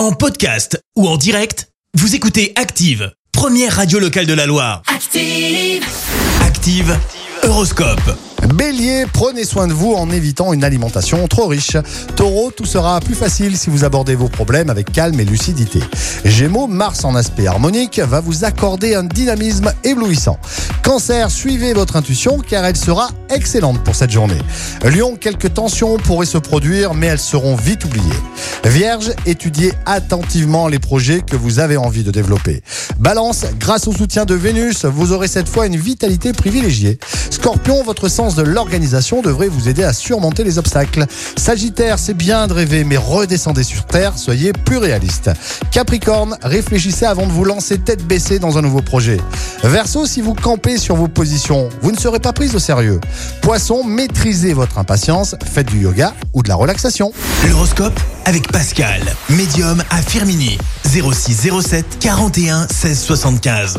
En podcast ou en direct, vous écoutez Active, première radio locale de la Loire. Active. Active, Horoscope. Bélier, prenez soin de vous en évitant une alimentation trop riche. Taureau, tout sera plus facile si vous abordez vos problèmes avec calme et lucidité. Gémeaux, Mars en aspect harmonique va vous accorder un dynamisme éblouissant. Suivez votre intuition car elle sera excellente pour cette journée. Lion, quelques tensions pourraient se produire mais elles seront vite oubliées. Vierge, étudiez attentivement les projets que vous avez envie de développer. Balance, grâce au soutien de Vénus, vous aurez cette fois une vitalité privilégiée. Scorpion, votre sens de l'organisation devrait vous aider à surmonter les obstacles. Sagittaire, c'est bien de rêver, mais redescendez sur Terre, soyez plus réaliste. Capricorne, réfléchissez avant de vous lancer tête baissée dans un nouveau projet. Verseau, si vous campez sur vos positions, vous ne serez pas prise au sérieux. Poisson, maîtrisez votre impatience, faites du yoga ou de la relaxation. L'horoscope avec Pascal, médium à Firmini. 06 07 41 16 75.